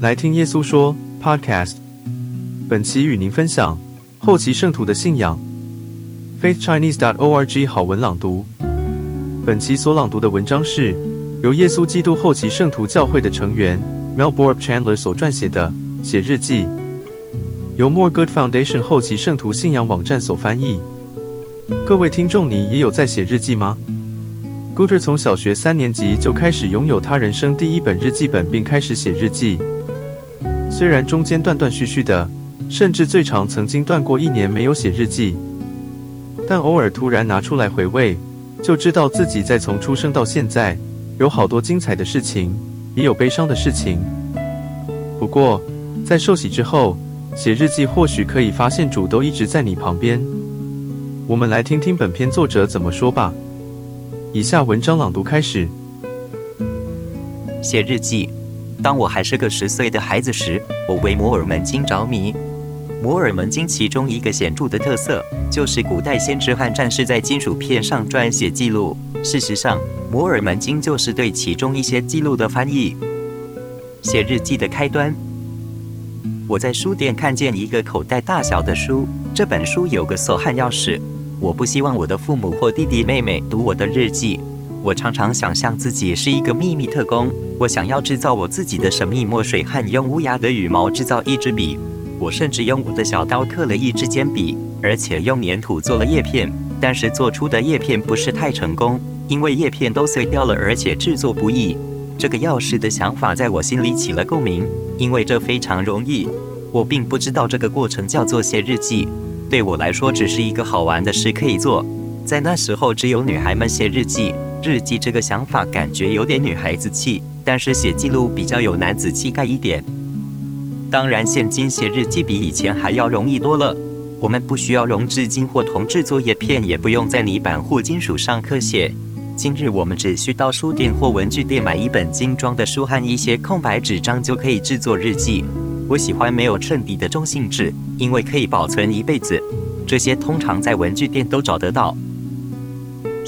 来听耶稣说 Podcast。本期与您分享后期圣徒的信仰。faithchinese.org 好文朗读。本期所朗读的文章是由耶稣基督后期圣徒教会的成员 Mel Borup Chandler 所撰写的《写日记》，由 More Good Foundation 后期圣徒信仰网站所翻译。各位听众，你也有在写日记吗？Guter 从小学三年级就开始拥有他人生第一本日记本，并开始写日记。虽然中间断断续续的，甚至最长曾经断过一年没有写日记，但偶尔突然拿出来回味，就知道自己在从出生到现在，有好多精彩的事情，也有悲伤的事情。不过，在受洗之后，写日记或许可以发现主都一直在你旁边。我们来听听本篇作者怎么说吧。以下文章朗读开始。写日记。当我还是个十岁的孩子时，我为摩尔门经着迷。摩尔门经其中一个显著的特色，就是古代先知和战士在金属片上撰写记录。事实上，摩尔门经就是对其中一些记录的翻译。写日记的开端。我在书店看见一个口袋大小的书，这本书有个锁和钥匙。我不希望我的父母或弟弟妹妹读我的日记。我常常想象自己是一个秘密特工，我想要制造我自己的神秘墨水和用乌鸦的羽毛制造一支笔。我甚至用我的小刀刻了一支铅笔，而且用粘土做了叶片。但是做出的叶片不是太成功，因为叶片都碎掉了，而且制作不易。这个钥匙的想法在我心里起了共鸣，因为这非常容易。我并不知道这个过程叫做写日记。对我来说，只是一个好玩的事可以做。在那时候，只有女孩们写日记。日记这个想法感觉有点女孩子气，但是写记录比较有男子气概一点。当然，现今写日记比以前还要容易多了。我们不需要熔制金或铜制作叶片，也不用在泥板或金属上刻写。今日我们只需到书店或文具店买一本精装的书和一些空白纸张，就可以制作日记。我喜欢没有衬底的中性纸，因为可以保存一辈子。这些通常在文具店都找得到。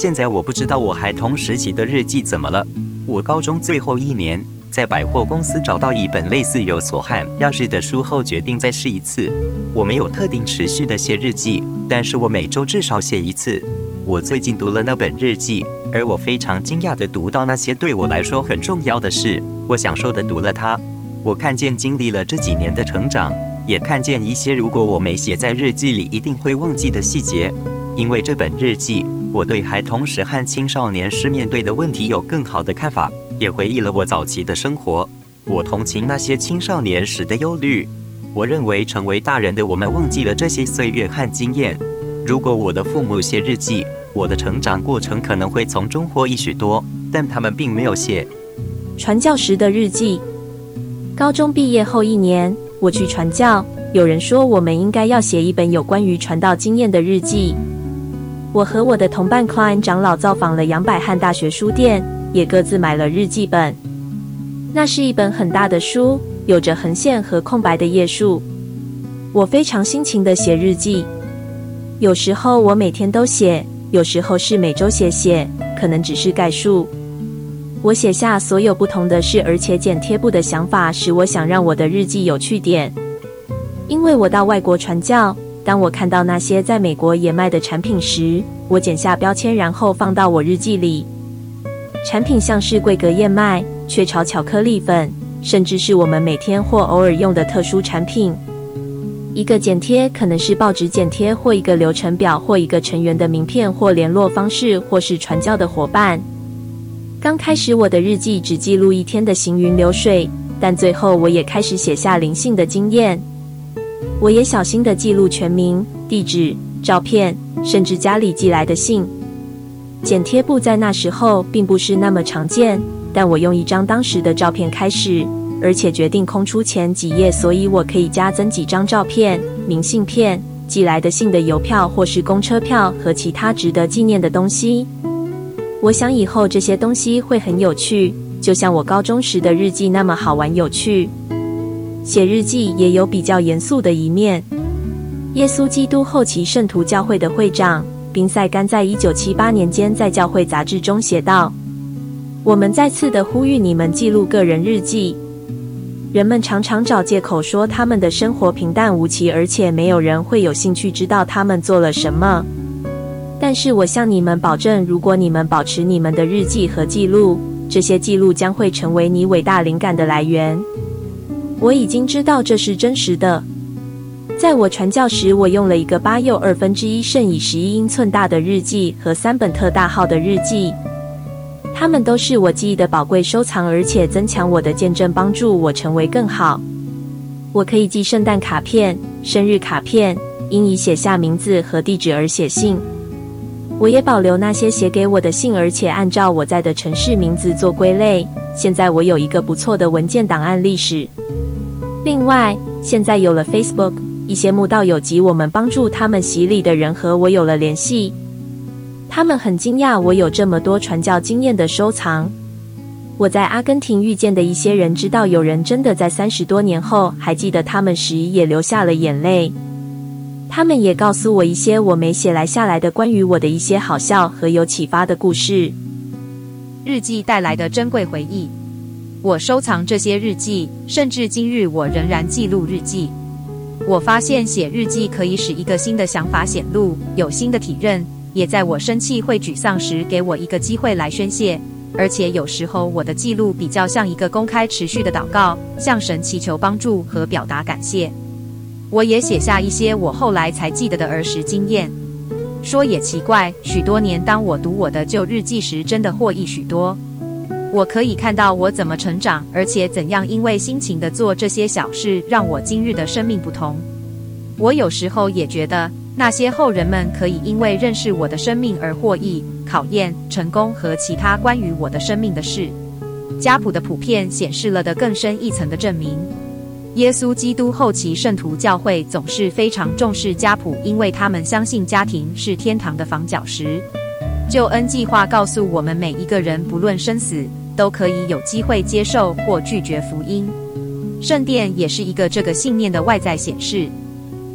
现在我不知道我孩童时期的日记怎么了。我高中最后一年，在百货公司找到一本类似有锁和钥匙的书后，决定再试一次。我没有特定持续的写日记，但是我每周至少写一次。我最近读了那本日记，而我非常惊讶地读到那些对我来说很重要的事。我享受地读了它。我看见经历了这几年的成长，也看见一些如果我没写在日记里一定会忘记的细节。因为这本日记，我对孩童时和青少年时面对的问题有更好的看法，也回忆了我早期的生活。我同情那些青少年时的忧虑。我认为成为大人的我们忘记了这些岁月和经验。如果我的父母写日记，我的成长过程可能会从中获益许多，但他们并没有写。传教时的日记。高中毕业后一年，我去传教。有人说我们应该要写一本有关于传道经验的日记。我和我的同伴 Klein 长老造访了杨百翰大学书店，也各自买了日记本。那是一本很大的书，有着横线和空白的页数。我非常辛勤地写日记，有时候我每天都写，有时候是每周写写，可能只是概述。我写下所有不同的事，而且剪贴簿的想法使我想让我的日记有趣点。因为我到外国传教，当我看到那些在美国也卖的产品时，我剪下标签，然后放到我日记里。产品像是桂格燕麦、雀巢巧克力粉，甚至是我们每天或偶尔用的特殊产品。一个剪贴可能是报纸剪贴，或一个流程表，或一个成员的名片，或联络方式，或是传教的伙伴。刚开始，我的日记只记录一天的行云流水，但最后我也开始写下灵性的经验。我也小心地记录全名、地址、照片，甚至家里寄来的信。剪贴簿在那时候并不是那么常见，但我用一张当时的照片开始，而且决定空出前几页，所以我可以加增几张照片、明信片、寄来的信的邮票或是公车票和其他值得纪念的东西。我想以后这些东西会很有趣，就像我高中时的日记那么好玩有趣。写日记也有比较严肃的一面。耶稣基督后期圣徒教会的会长宾塞甘在一九七八年间在教会杂志中写道：“我们再次的呼吁你们记录个人日记。人们常常找借口说他们的生活平淡无奇，而且没有人会有兴趣知道他们做了什么。但是我向你们保证，如果你们保持你们的日记和记录，这些记录将会成为你伟大灵感的来源。我已经知道这是真实的。在我传教时，我用了一个八又二分之一乘以十一英寸大的日记和三本特大号的日记。它们都是我记忆的宝贵收藏，而且增强我的见证，帮助我成为更好。我可以寄圣诞卡片、生日卡片，因以写下名字和地址而写信。我也保留那些写给我的信，而且按照我在的城市名字做归类。现在我有一个不错的文件档案历史。另外，现在有了 Facebook，一些慕道友及我们帮助他们洗礼的人和我有了联系。他们很惊讶我有这么多传教经验的收藏。我在阿根廷遇见的一些人知道有人真的在三十多年后还记得他们时，也流下了眼泪。他们也告诉我一些我没写来下来的关于我的一些好笑和有启发的故事。日记带来的珍贵回忆，我收藏这些日记，甚至今日我仍然记录日记。我发现写日记可以使一个新的想法显露，有新的体认。也在我生气或沮丧时，给我一个机会来宣泄。而且有时候我的记录比较像一个公开、持续的祷告，向神祈求帮助和表达感谢。我也写下一些我后来才记得的儿时经验。说也奇怪，许多年当我读我的旧日记时，真的获益许多。我可以看到我怎么成长，而且怎样因为辛勤的做这些小事，让我今日的生命不同。我有时候也觉得。那些后人们可以因为认识我的生命而获益、考验、成功和其他关于我的生命的事。家谱的普遍显示了的更深一层的证明。耶稣基督后期圣徒教会总是非常重视家谱，因为他们相信家庭是天堂的房角石。救恩计划告诉我们，每一个人不论生死，都可以有机会接受或拒绝福音。圣殿也是一个这个信念的外在显示。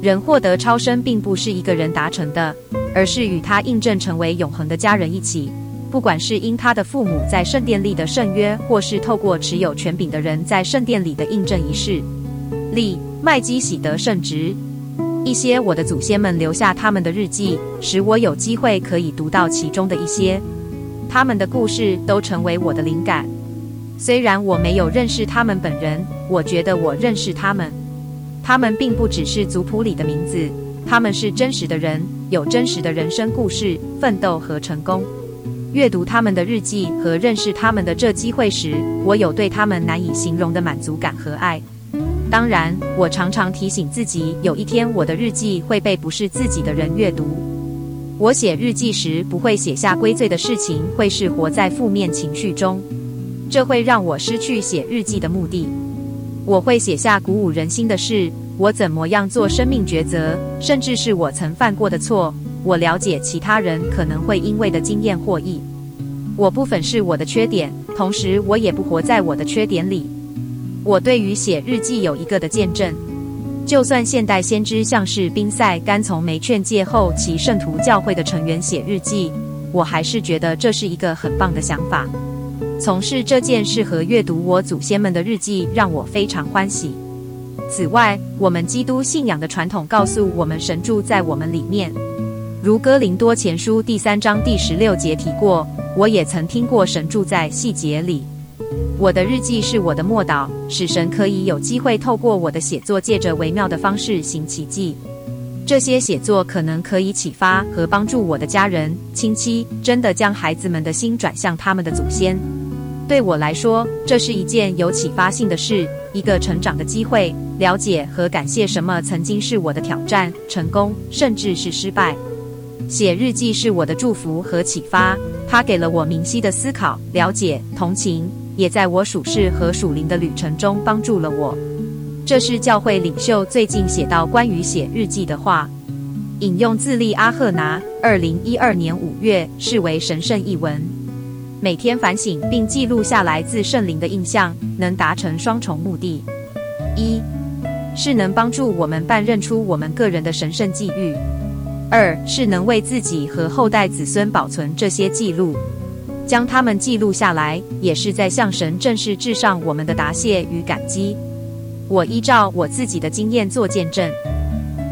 人获得超生，并不是一个人达成的，而是与他印证成为永恒的家人一起。不管是因他的父母在圣殿里的圣约，或是透过持有权柄的人在圣殿里的印证仪式。利麦基喜德圣职，一些我的祖先们留下他们的日记，使我有机会可以读到其中的一些。他们的故事都成为我的灵感。虽然我没有认识他们本人，我觉得我认识他们。他们并不只是族谱里的名字，他们是真实的人，有真实的人生故事、奋斗和成功。阅读他们的日记和认识他们的这机会时，我有对他们难以形容的满足感和爱。当然，我常常提醒自己，有一天我的日记会被不是自己的人阅读。我写日记时不会写下归罪的事情，会是活在负面情绪中，这会让我失去写日记的目的。我会写下鼓舞人心的事，我怎么样做生命抉择，甚至是我曾犯过的错。我了解其他人可能会因为的经验获益。我不粉饰我的缺点，同时我也不活在我的缺点里。我对于写日记有一个的见证，就算现代先知像是宾塞甘从没劝诫后期圣徒教会的成员写日记，我还是觉得这是一个很棒的想法。从事这件事和阅读我祖先们的日记，让我非常欢喜。此外，我们基督信仰的传统告诉我们，神住在我们里面。如哥林多前书第三章第十六节提过，我也曾听过神住在细节里。我的日记是我的默祷，使神可以有机会透过我的写作，借着微妙的方式行奇迹。这些写作可能可以启发和帮助我的家人、亲戚，真的将孩子们的心转向他们的祖先。对我来说，这是一件有启发性的事，一个成长的机会，了解和感谢什么曾经是我的挑战、成功，甚至是失败。写日记是我的祝福和启发，它给了我明晰的思考、了解、同情，也在我属世和属灵的旅程中帮助了我。这是教会领袖最近写到关于写日记的话，引用自利阿赫拿，二零一二年五月，视为神圣译文。每天反省并记录下来自圣灵的印象，能达成双重目的：一是能帮助我们辨认出我们个人的神圣际遇；二是能为自己和后代子孙保存这些记录，将它们记录下来，也是在向神正式致上我们的答谢与感激。我依照我自己的经验做见证。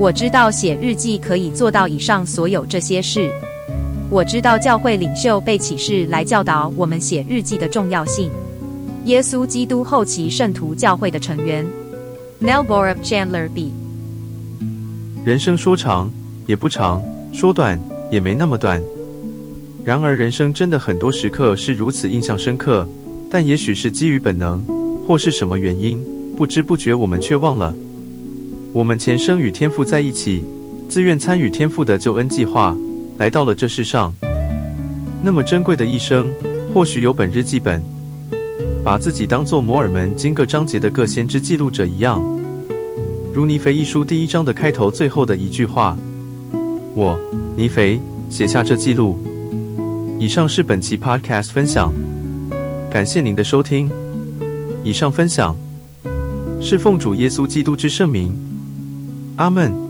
我知道写日记可以做到以上所有这些事。我知道教会领袖被启示来教导我们写日记的重要性。耶稣基督后期圣徒教会的成员，Neil Borup Chandler B。人生说长也不长，说短也没那么短。然而，人生真的很多时刻是如此印象深刻，但也许是基于本能，或是什么原因，不知不觉我们却忘了，我们前生与天父在一起，自愿参与天父的救恩计划。来到了这世上，那么珍贵的一生，或许有本日记本，把自己当做摩尔门经各章节的各先知记录者一样，如尼腓一书第一章的开头最后的一句话：“我尼腓写下这记录。”以上是本期 Podcast 分享，感谢您的收听。以上分享是奉主耶稣基督之圣名，阿门。